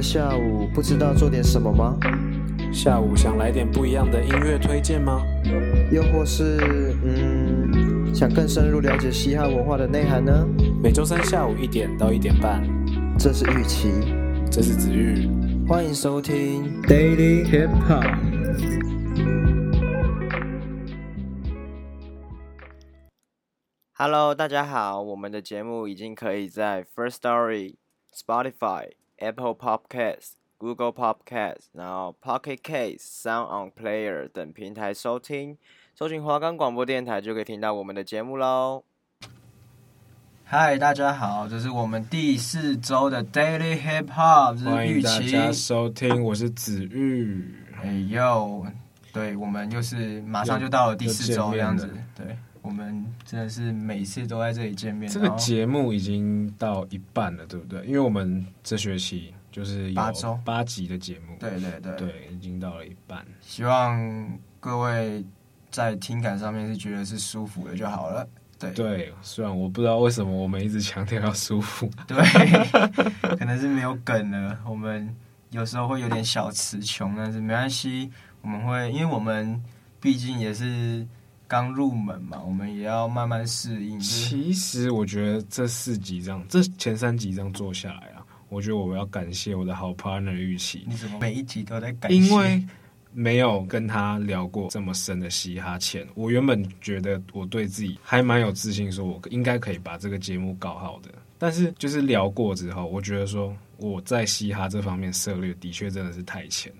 的下午，不知道做点什么吗？下午想来点不一样的音乐推荐吗？又或是，嗯，想更深入了解嘻哈文化的内涵呢？每周三下午一点到一点半，这是玉琪，这是子玉，欢迎收听 Daily Hip Hop。Hello，大家好，我们的节目已经可以在 First Story、Spotify。Apple Podcast、Google Podcast，然后 Pocket Cast、Sound On Player 等平台收听，搜寻华冈广播电台就可以听到我们的节目喽。嗨，大家好，这是我们第四周的 Daily Hip Hop，欢迎大家收听，我是子玉。哎呦，对，我们又是马上就到了第四周这样子，对。我们真的是每次都在这里见面。这个节目已经到一半了，对不对？因为我们这学期就是有八周八集的节目，对对对，对，已经到了一半。希望各位在听感上面是觉得是舒服的就好了。对对，虽然我不知道为什么我们一直强调要舒服，对，可能是没有梗了。我们有时候会有点小词穷，但是没关系，我们会，因为我们毕竟也是。刚入门嘛，我们也要慢慢适应。其实我觉得这四集这样，这前三集这样做下来啊，我觉得我要感谢我的好 partner 玉琪。你怎么每一集都在感谢？因为没有跟他聊过这么深的嘻哈前，我原本觉得我对自己还蛮有自信，说我应该可以把这个节目搞好的。但是就是聊过之后，我觉得说我在嘻哈这方面涉猎的确真的是太浅了。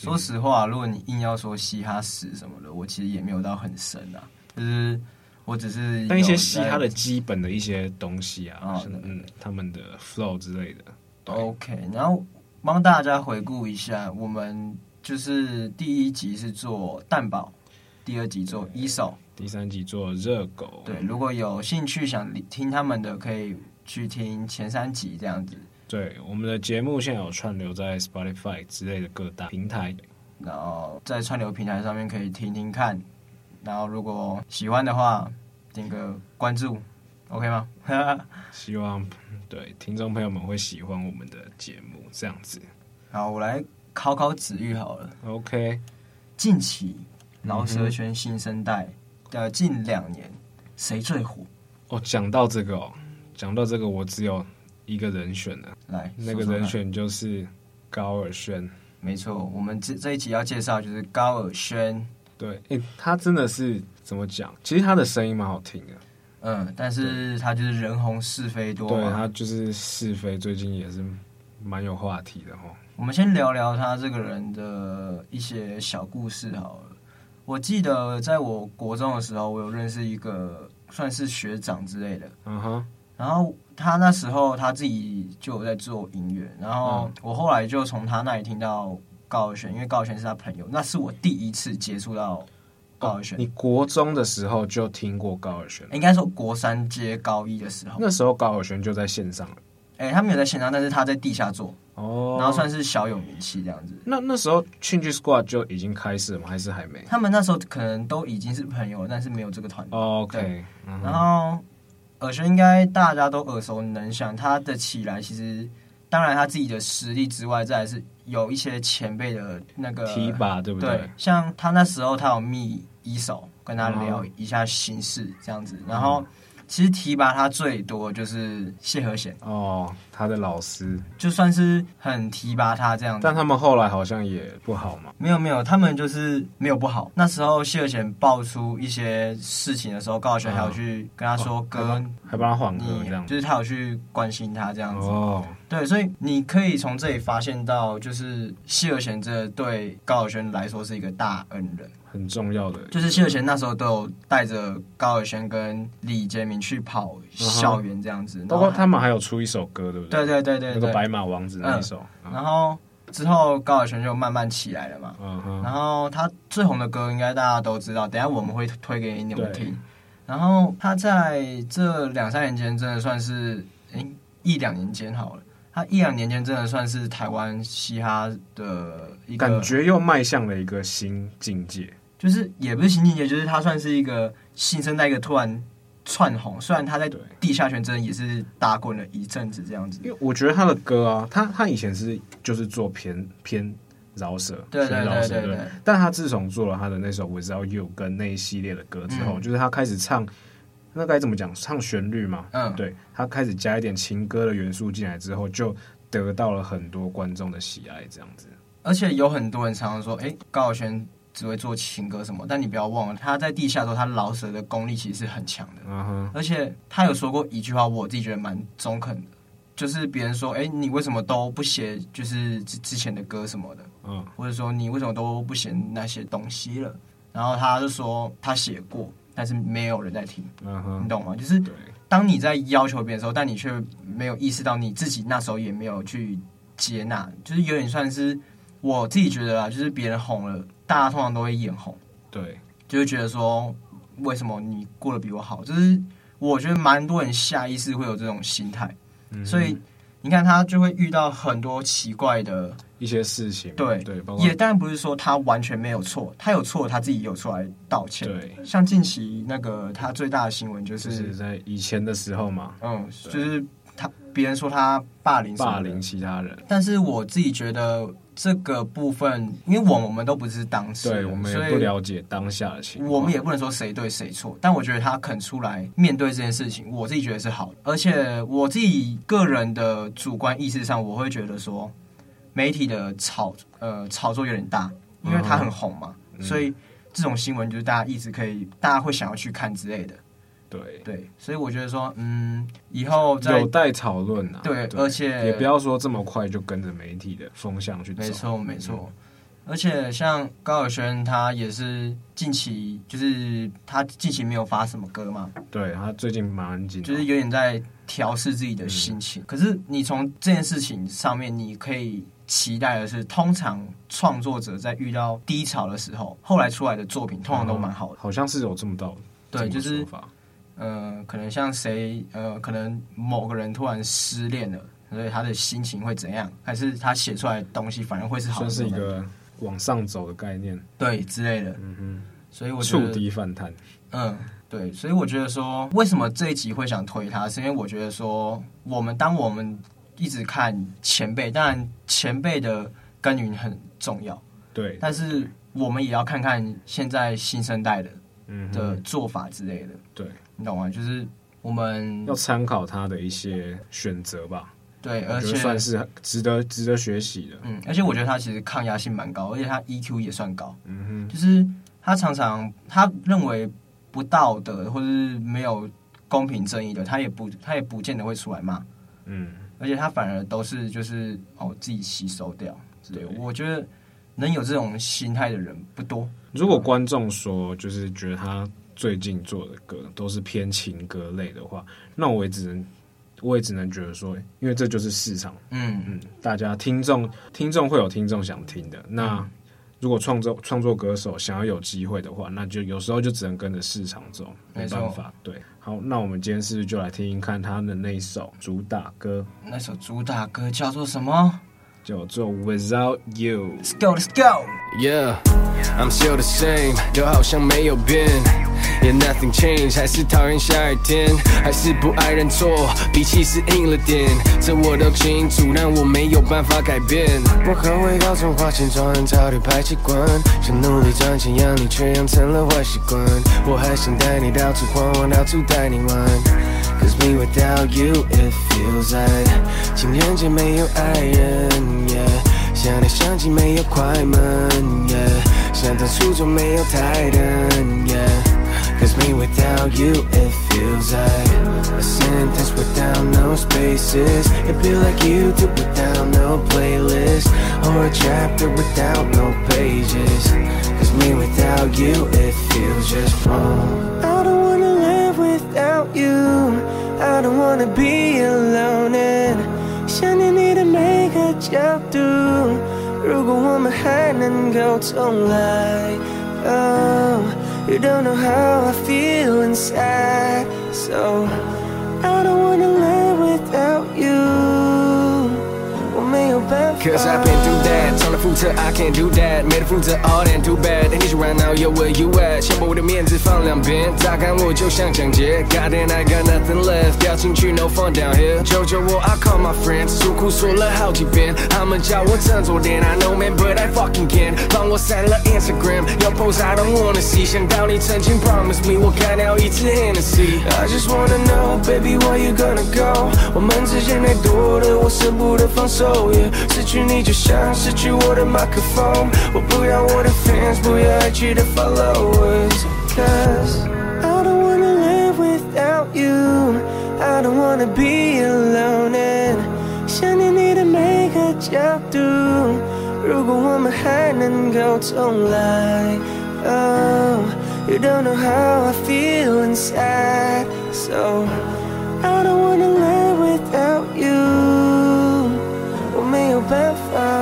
说实话，如果你硬要说嘻哈史什么的，我其实也没有到很深啊。就是我只是但一些嘻哈的基本的一些东西啊，哦、嗯，他们的 flow 之类的。OK，然后帮大家回顾一下，我们就是第一集是做蛋堡，第二集做一手，第三集做热狗。对，如果有兴趣想听他们的，可以去听前三集这样子。对，我们的节目现在有串流在 Spotify 之类的各大平台，然后在串流平台上面可以听听看，然后如果喜欢的话，点个关注，OK 吗？希望对听众朋友们会喜欢我们的节目，这样子。好，我来考考子玉好了。OK，近期饶舌圈新生代的近两年谁最火？哦，讲到这个哦，讲到这个，我只有。一个人选的，来，那个人选就是高尔宣。没错，我们这这一集要介绍就是高尔宣。对，哎、欸，他真的是怎么讲？其实他的声音蛮好听的，嗯，但是他就是人红是非多。对，他就是是非，最近也是蛮有话题的哈。我们先聊聊他这个人的一些小故事好了。我记得在我国中的时候，我有认识一个算是学长之类的，嗯哼。然后他那时候他自己就有在做音乐，然后我后来就从他那里听到高尔宣，因为高尔宣是他朋友，那是我第一次接触到高尔宣。你国中的时候就听过高尔轩？应该说国三接高一的时候，那时候高尔轩就在线上了。哎，他没有在线上，但是他在地下做哦，然后算是小有名气这样子。那那时候 Change Squad 就已经开始了吗？还是还没？他们那时候可能都已经是朋友，但是没有这个团队。哦、OK，、嗯、然后。尔轩应该大家都耳熟能详，他的起来其实，当然他自己的实力之外，再来是有一些前辈的那个提拔，对不对？对，像他那时候他有密一手跟他聊一下心事这样子，嗯、然后。其实提拔他最多就是谢和弦哦，他的老师就算是很提拔他这样子，但他们后来好像也不好嘛。没有没有，他们就是没有不好。那时候谢尔贤爆出一些事情的时候，高晓宣还有去跟他说哥，哦、还帮他缓和这样，就是他有去关心他这样子。哦，对，所以你可以从这里发现到，就是谢尔贤这对高晓宣来说是一个大恩人。很重要的，就是谢尔贤那时候都有带着高晓宣跟李杰明去跑校园这样子，包括他们还有出一首歌，对不对？对？对对对对，那个白马王子那一首。嗯、然后之后高尔宣就慢慢起来了嘛。然后他最红的歌应该大家都知道，等下我们会推给你们听。然后他在这两三年间真的算是，诶一两年间好了，他一两年间真的算是台湾嘻哈的一个感觉又迈向了一个新境界，就是也不是新境界，就是他算是一个新生代一个突然窜红。虽然他在地下圈真的也是打滚了一阵子这样子，因为我觉得他的歌啊，他他以前是就是做偏偏。饶舌，对对对对对。但他自从做了他的那首《Without You》跟那一系列的歌之后，嗯、就是他开始唱，那该怎么讲？唱旋律嘛。嗯，对，他开始加一点情歌的元素进来之后，就得到了很多观众的喜爱，这样子。而且有很多人常常说：“哎、欸，高尔宣只会做情歌什么？”但你不要忘了，他在地下的时候，他饶舌的功力其实是很强的。嗯哼。而且他有说过一句话，我自己觉得蛮中肯的。就是别人说，哎、欸，你为什么都不写就是之之前的歌什么的，嗯，或者说你为什么都不写那些东西了？然后他就说他写过，但是没有人在听，嗯哼，你懂吗？就是当你在要求别人的时候，但你却没有意识到你自己那时候也没有去接纳，就是有点算是我自己觉得啊，就是别人红了，大家通常都会眼红，对，就是觉得说为什么你过得比我好？就是我觉得蛮多人下意识会有这种心态。所以你看，他就会遇到很多奇怪的一些事情。对对，也当然不是说他完全没有错，他有错，他自己有出来道歉。对，像近期那个他最大的新闻就是，就是在以前的时候嘛，嗯，就是他别人说他霸凌霸凌其他人，但是我自己觉得。这个部分，因为我们我们都不是当事人，对，我们也不了解当下的情况，我们也不能说谁对谁错。但我觉得他肯出来面对这件事情，我自己觉得是好的。而且我自己个人的主观意识上，我会觉得说，媒体的炒呃炒作有点大，因为他很红嘛，嗯、所以这种新闻就是大家一直可以，大家会想要去看之类的。对对，所以我觉得说，嗯，以后再有待讨论啊。对，而且也不要说这么快就跟着媒体的风向去走。没错，没错。而且像高尔宣，他也是近期，就是他近期没有发什么歌嘛。对，他最近蛮紧，就是有点在调试自己的心情。可是你从这件事情上面，你可以期待的是，通常创作者在遇到低潮的时候，后来出来的作品通常都蛮好的。好像是有这么道理。对，就是。呃，可能像谁，呃，可能某个人突然失恋了，所以他的心情会怎样？还是他写出来的东西反而会是好的？算是一个往上走的概念，对之类的。嗯哼，所以我觉得触底反弹。嗯，对，所以我觉得说，为什么这一集会想推他，是因为我觉得说，我们当我们一直看前辈，当然前辈的耕耘很重要，对，但是我们也要看看现在新生代的，嗯的做法之类的，对。你懂吗？就是我们要参考他的一些选择吧。对，而且算是值得值得学习的。嗯，而且我觉得他其实抗压性蛮高，而且他 EQ 也算高。嗯哼，就是他常常他认为不道德或者是没有公平正义的，他也不他也不见得会出来骂。嗯，而且他反而都是就是哦自己吸收掉。对，我觉得能有这种心态的人不多。如果观众说就是觉得他。最近做的歌都是偏情歌类的话，那我也只能，我也只能觉得说，因为这就是市场，嗯嗯，大家听众听众会有听众想听的。那如果创作创作歌手想要有机会的话，那就有时候就只能跟着市场走，没办法。对，好，那我们今天是不是就来听听看他的那一首主打歌？那首主打歌叫做什么？叫做 Without You。Let's go, let's go. Yeah, I'm still the same，就好像没有变。Yeah, nothing changed，还是讨厌下雨天，还是不爱认错，脾气是硬了点，这我都清楚，但我没有办法改变。我很会搞错，花钱装很潮的排气管，想努力赚钱养你，却养成了坏习惯。我还想带你到处晃晃，到处带你玩。Cause me without you it feels like 情人节没有爱人，yeah, 想来想去没有快门，yeah, 想当初就没有台灯 Cause me without you, it feels like a sentence without no spaces. It feel like you do without no playlist, or a chapter without no pages. Cause me without you, it feels just wrong. I don't wanna live without you. I don't wanna be alone and 角度，如果我们还能够重来。Oh, You don't know how I feel inside, so I don't wanna live without you Cause I've been through that 从来负责 I can't do that 没得负责 all that too bad 你说 right now yo where you at 先把我的面子放两边乍看我就像抢劫 God damn I got nothing left 掉进去 no fun down here 求求我 I call my friends 诉苦说了好几遍他们叫我振作点 I know man but I fucking can't 帮我删了 Instagram 要 post I don't wanna see 想到你曾经 promise me 我干掉一次 Hennessy I just wanna know baby where you gonna go 我们之间太多的我舍不得放手 yeah 失去你就像失去我的麦克风，我不要我的 fans，不要 IG 的 followers，Cause I don't wanna live without you，I don't wanna be alone，and 想念你的每个角度，如果我们还能够重来，Oh，you don't know how I feel inside，so I don't wanna live without you。 open fire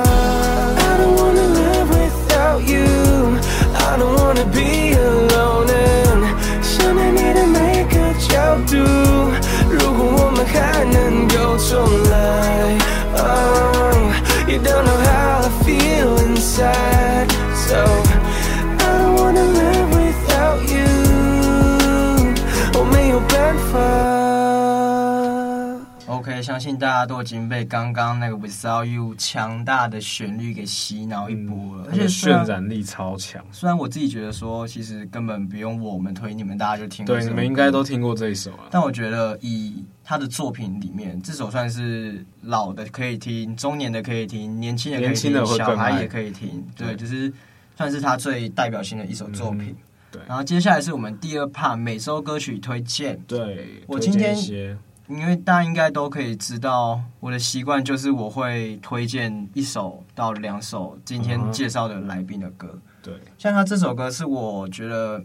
相信大家都已经被刚刚那个 Without You 强大的旋律给洗脑一波了，嗯、而且渲染力超强。虽然我自己觉得说，其实根本不用我们推，你们大家就听过。对，你们应该都听过这一首啊。但我觉得以他的作品里面，这首算是老的可以听，中年的可以听，年轻的可以听，小孩也可以听。对，对就是算是他最代表性的一首作品。嗯、对。然后接下来是我们第二 part 每周歌曲推荐。对，我今天。因为大家应该都可以知道，我的习惯就是我会推荐一首到两首今天介绍的来宾的歌。对，像他这首歌是我觉得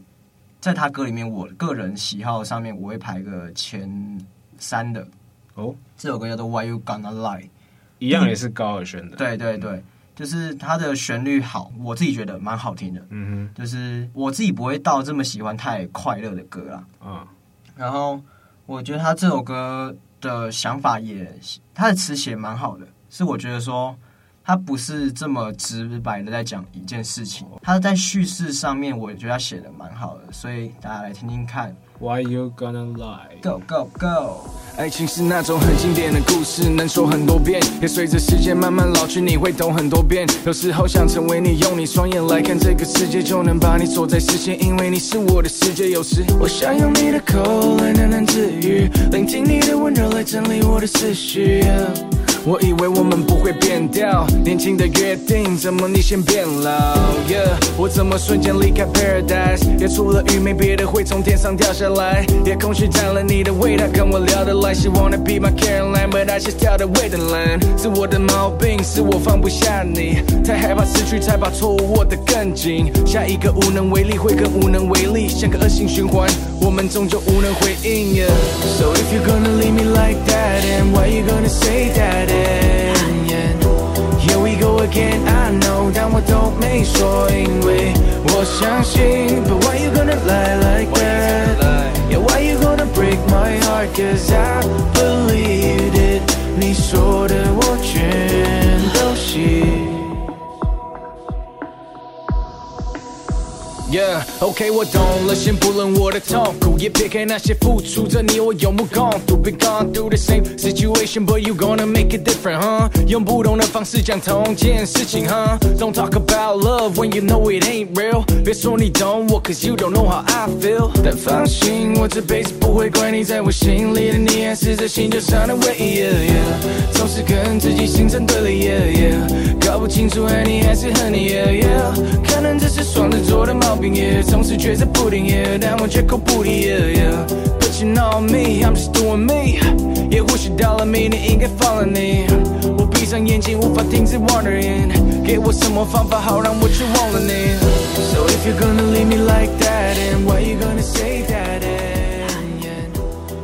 在他歌里面，我个人喜好上面我会排个前三的。哦，这首歌叫做 Why You Gonna Lie，一样也是高尔宣的。对对对，就是它的旋律好，我自己觉得蛮好听的。嗯哼，就是我自己不会到这么喜欢太快乐的歌啦。嗯，然后。我觉得他这首歌的想法也，他的词写蛮好的，是我觉得说他不是这么直白的在讲一件事情，他在叙事上面我觉得他写的蛮好的，所以大家来听听看。Why you gonna lie? Go go go！爱情是那种很经典的故事，能说很多遍，也随着时间慢慢老去，你会懂很多遍。有时候想成为你，用你双眼来看这个世界，就能把你锁在视线，因为你是我的世界。有时我想用你的口来喃喃自语，聆听你的温柔来整理我的思绪。Yeah. 我以为我们不会变掉，年轻的约定，怎么你先变老？Yeah，我怎么瞬间离开 Paradise？也除了雨没别的会从天上掉下来，夜空虚占了你的味道，跟我聊得来。希望 wanna be my Caroline，but I just tell the way the line，是我的毛病，是我放不下你，太害怕失去，才把错误握得更紧。下一个无能为力会更无能为力，像个恶性循环，我们终究无能回应。So if you're gonna leave me like that，and why you gonna say that? that？Here we go again, I know，但我都没说，因为我相信。But why you gonna lie like that? Yeah, why you gonna break my heart? Cause I believed it，你说的我全都信。 Yeah, OK，我懂了。先不论我的痛苦，也撇开那些付出着你我有目共睹。Been gone through the same situation, but you gonna make it different, huh? 用不同的方式讲同件事情，huh? Don't talk about love when you know it ain't real。别说你懂我，cause you don't know how I feel。但放心，我这辈子不会怪你，在我心里的你还是在星球上的唯一。Yeah, yeah. 总是跟自己形成对立，yeah, yeah. 搞不清楚爱你还是恨你这是双子座的毛病。总是觉着不定，yeah, 但我绝口不提。Yeah, yeah. But you know me, I'm just doing me。也或许到了明年应该放了你。我闭上眼睛无法停止 wondering，给我什么方法好让我去忘了你？So if you're gonna leave me like that, and why you gonna say that? Yeah,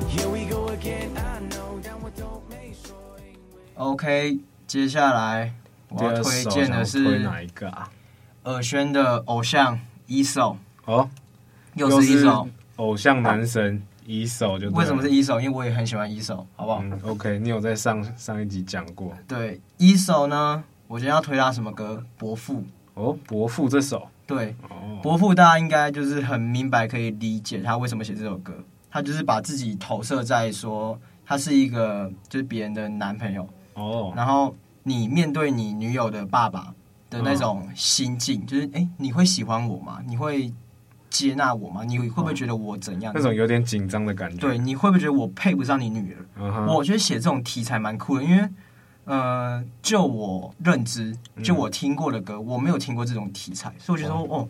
here we go again, I know, 但我都没说。OK。接下来我要推荐的是哪一个啊？尔轩的偶像 E.SO 哦，又是 E.SO 偶像男神 E.SO 就为什么是 E.SO？因为我也很喜欢 E.SO，好不好？嗯，OK，你有在上上一集讲过。对 E.SO 呢，我今天要推他什么歌？伯父。哦，伯父这首。对，哦，伯父大家应该就是很明白可以理解他为什么写这首歌，他就是把自己投射在说他是一个就是别人的男朋友。哦，然后你面对你女友的爸爸的那种心境，就是哎，你会喜欢我吗？你会接纳我吗？你会不会觉得我怎样？那种有点紧张的感觉。对，你会不会觉得我配不上你女儿？嗯我觉得写这种题材蛮酷的，因为呃，就我认知，就我听过的歌，我没有听过这种题材，所以我觉得说，哦，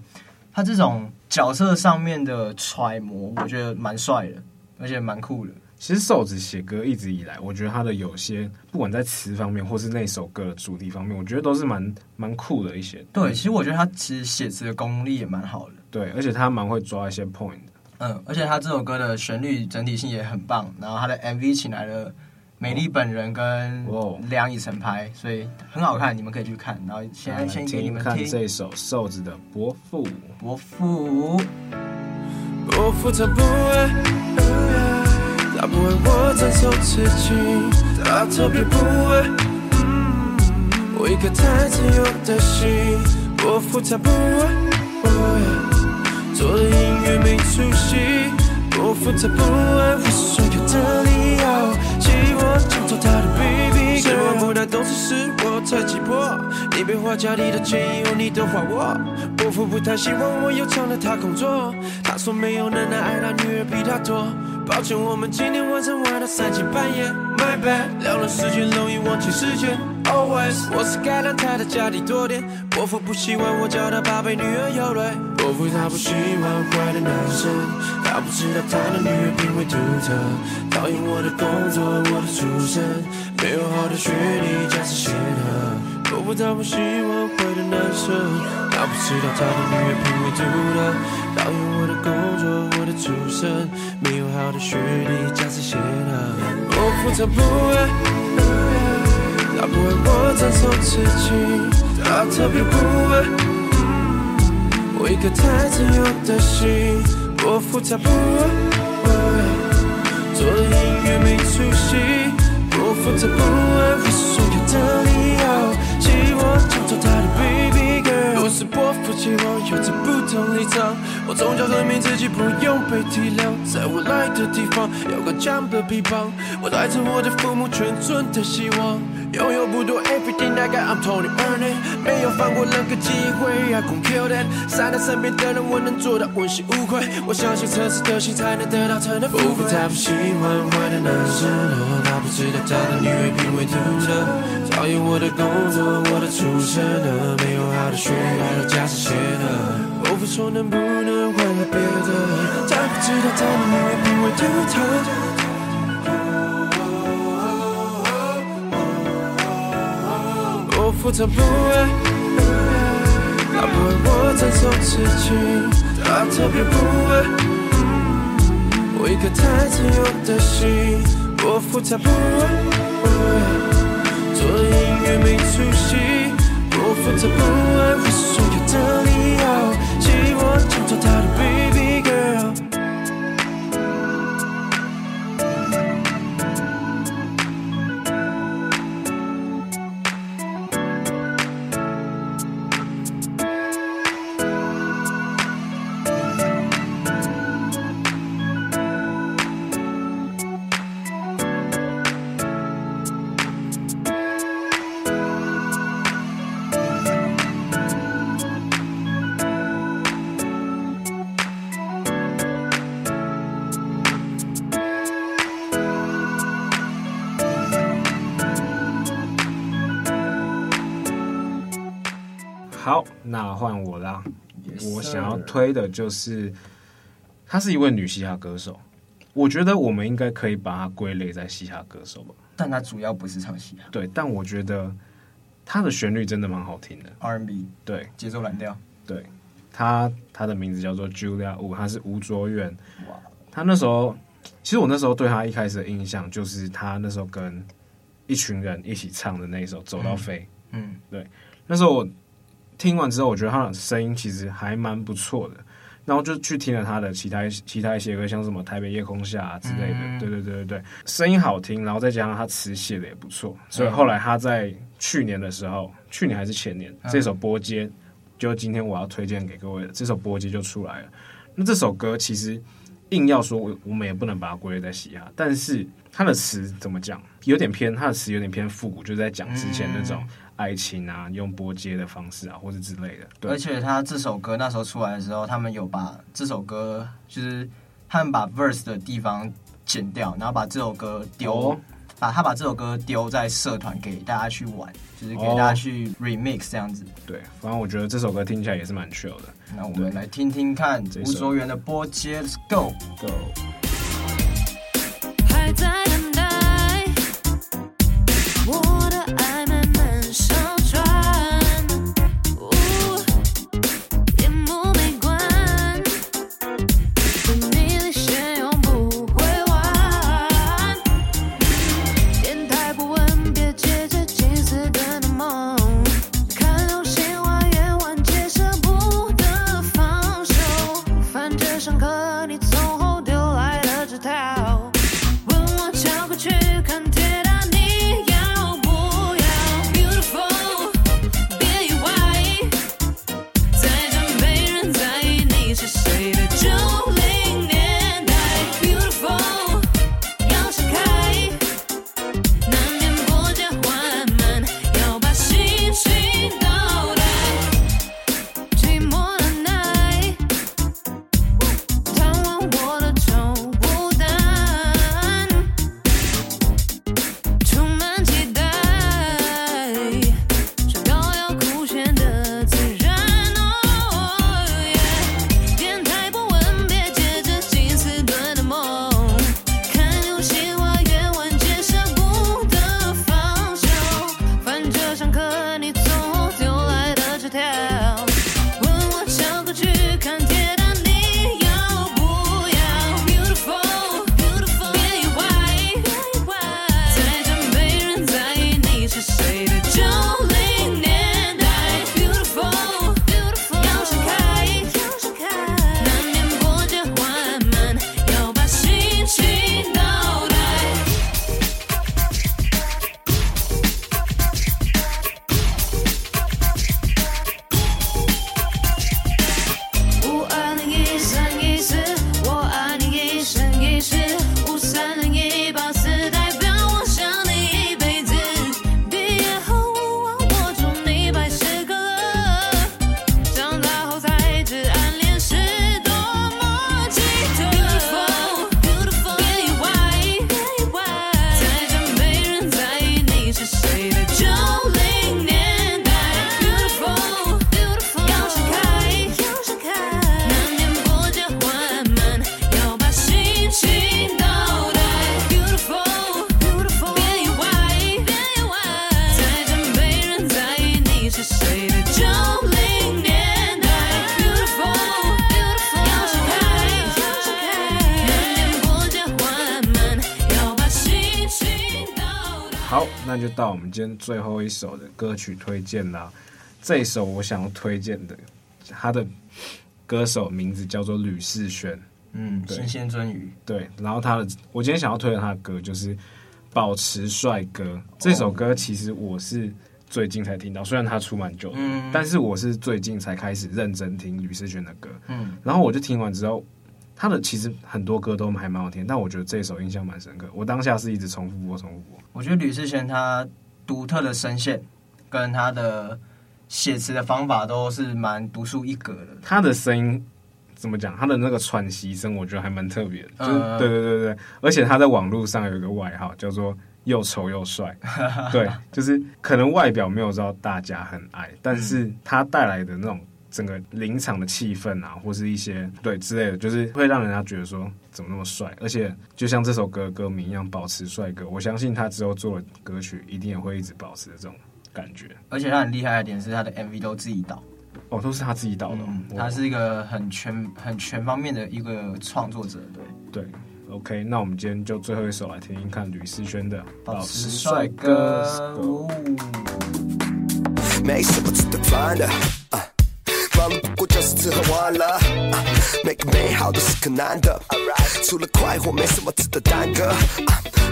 他这种角色上面的揣摩，我觉得蛮帅的，而且蛮酷的。其实瘦子写歌一直以来，我觉得他的有些不管在词方面，或是那首歌的主题方面，我觉得都是蛮蛮酷的一些。对，其实我觉得他其实写词的功力也蛮好的。对，而且他蛮会抓一些 point 的。嗯，而且他这首歌的旋律整体性也很棒，然后他的 MV 请来了美丽本人跟梁以晨拍，所以很好看，你们可以去看。然后现在先给你们听，这首瘦子的伯父，伯父，伯父他不爱，他不爱我承受刺激，他特别不爱我一颗太自由的心。伯父他不爱。做的音乐没出息，伯父他不爱我所有的理由，希望抢走他的 baby girl。希望不太懂事是我太急迫，你别花家里的钱以后你的话我。伯父不太希望我又抢了他工作，他说没有能耐爱他女儿比他多。抱歉，我们今天晚上玩到三更半夜，My bad，聊了时间容易忘记时间。Always，我是该让他的家里多点。伯父不喜欢我叫他宝贝，女儿有泪。伯父他不喜欢坏的男生，他不知道他的女儿品味独特，讨厌我的工作，我的出身，没有好的学历，家世显赫。伯父他不喜欢坏的男生，他不知道他的音乐品味独特，讨厌我的工作，我的出身，没有好的学历，家世显赫。伯父他不爱，他不爱我承受刺激，他特别不爱。我一颗太自由的心，伯父他不爱，做的音乐没出息，伯父他不爱我所有的理由，希望抢走他的背。是伯父期望有着不同立场，我从小证明自己不用被体谅，在我来的地方有个强的臂膀，我带着我的父母全村的希望。拥有不多，everything I got I'm totally earning，没有放过任何机会，I gon' kill that。善待身边的人，我能做到问心无愧。我相信诚实的心才能得到真的富贵。伯父他不喜欢坏的男生，他不知道他的女儿品味独特，讨厌我的工作，我的出身，没有好的学历，还有家世显赫。伯父说能不能换了别的，他不知道他的女儿品味独特。伯父他不爱，他不爱我承受刺激，他特别不爱我一颗太自由的心。伯父他不爱，做音乐没趣要推的就是，她是一位女嘻哈歌手。我觉得我们应该可以把她归类在嘻哈歌手吧。但她主要不是唱嘻哈对，但我觉得她的旋律真的蛮好听的。，R&B，对节奏蓝调。对，她她的名字叫做 Julia Wu，她是吴卓远。哇，她那时候，其实我那时候对她一开始的印象就是她那时候跟一群人一起唱的那一首《走到飞》。嗯，对，那时候我听完之后，我觉得他的声音其实还蛮不错的。然后就去听了他的其他其他一些歌，像什么《台北夜空下》啊之类的。嗯、对对对对对，声音好听，然后再加上他词写的也不错，所以后来他在去年的时候，去年还是前年，这首《波街》就今天我要推荐给各位的这首《波街》就出来了。那这首歌其实硬要说，我我们也不能把它归类在嘻哈，但是他的词怎么讲，有点偏，他的词有点偏复古，就在讲之前那种。嗯爱情啊，用拨接的方式啊，或者之类的。对。而且他这首歌那时候出来的时候，他们有把这首歌，就是他们把 verse 的地方剪掉，然后把这首歌丢，哦、把他把这首歌丢在社团给大家去玩，就是给大家去 remix 这样子。对，反正我觉得这首歌听起来也是蛮 chill 的。那我们来听听看吴卓源的拨接，Let's go go。那就到我们今天最后一首的歌曲推荐啦。这一首我想要推荐的，他的歌手名字叫做吕世轩，嗯，新鲜鳟鱼，对。然后他的，我今天想要推荐他的歌就是《保持帅哥》这首歌，其实我是最近才听到，虽然他出蛮久的，嗯，但是我是最近才开始认真听吕世轩的歌，嗯。然后我就听完之后，他的其实很多歌都还蛮好听，但我觉得这首印象蛮深刻，我当下是一直重复播，重复播。我觉得吕世贤他独特的声线跟他的写词的方法都是蛮独树一格的。他的声音怎么讲？他的那个喘息声，我觉得还蛮特别的。就对对对对，而且他在网络上有一个外号叫做“又丑又帅”。对，就是可能外表没有让大家很爱，但是他带来的那种。整个临场的气氛啊，或是一些对之类的，就是会让人家觉得说怎么那么帅，而且就像这首歌歌名一样，保持帅哥。我相信他之后做的歌曲一定也会一直保持这种感觉。而且他很厉害的点是，他的 MV 都自己导，哦，都是他自己导的。嗯、他是一个很全很全方面的一个创作者，对对。OK，那我们今天就最后一首来听听看吕思萱的《保持帅哥》。没什么值得烦的，就是吃喝玩乐，每个美好都是可难得，除了快活没什么值得耽搁，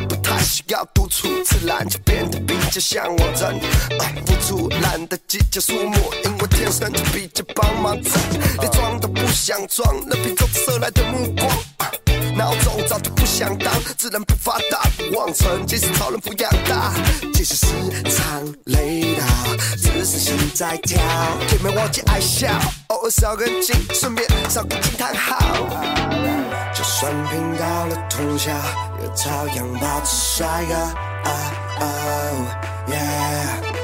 不太需要独处，自然就变得比较像我人，啊，付出懒得计较数目，因为天生就比较帮忙着，连装都不想装，任凭众射来的目光。啊闹钟早就不想当，自然不发达不忘成，即使超人不养大，即使时常累到，只是心在跳，也没忘记爱笑，偶尔烧根筋，顺便烧个惊叹号。就算拼到了通宵，也照样保持帅哥。啊哦耶！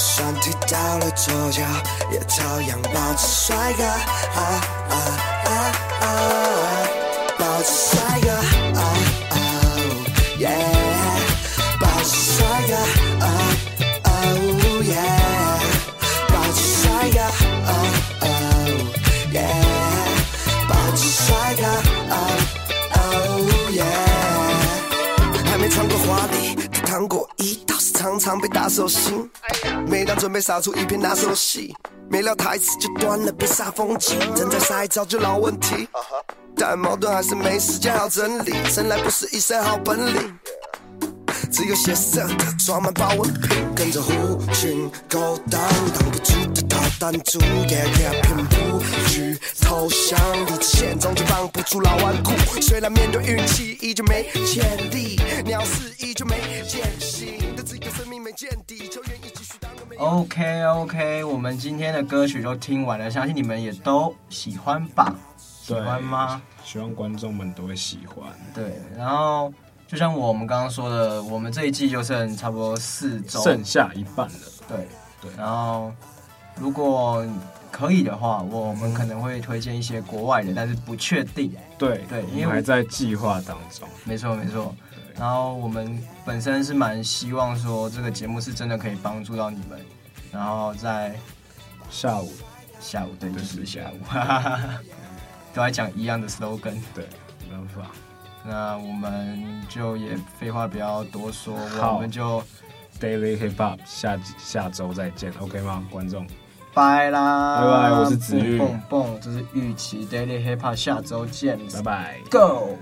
就算踢到了左脚，也照样保持帅哥。啊啊啊啊！保持帅哥，常常被打手心。每当准备杀出一片拿手戏，没料台词就断了，被煞风景。正在赛早就老问题。但矛盾还是没时间好整理，生来不是一身好本领，只有血色的装满保温瓶，跟着狐群勾当，挡不住的逃弹珠，也也拼不去投降，理智线终究绑不住老顽固，虽然面对运气依旧没潜力，鸟事依旧没见 OK OK，我们今天的歌曲都听完了，相信你们也都喜欢吧？喜欢吗？希望观众们都会喜欢。对，然后就像我们刚刚说的，我们这一季就剩差不多四周，剩下一半了。对对，然后如果可以的话，我们可能会推荐一些国外的，但是不确定。对对，因为还在计划当中。没错没错。然后我们本身是蛮希望说这个节目是真的可以帮助到你们，然后在下午下午对，就是下午。哈哈哈。都在讲一样的 slogan，对，没办法。那我们就也废话不要多说，我们就 Daily Hip Hop 下下周再见，OK 吗？观众，拜啦，拜拜，我是子玉，蹦蹦，这是玉琪 Daily Hip Hop，下周见，拜拜，Go。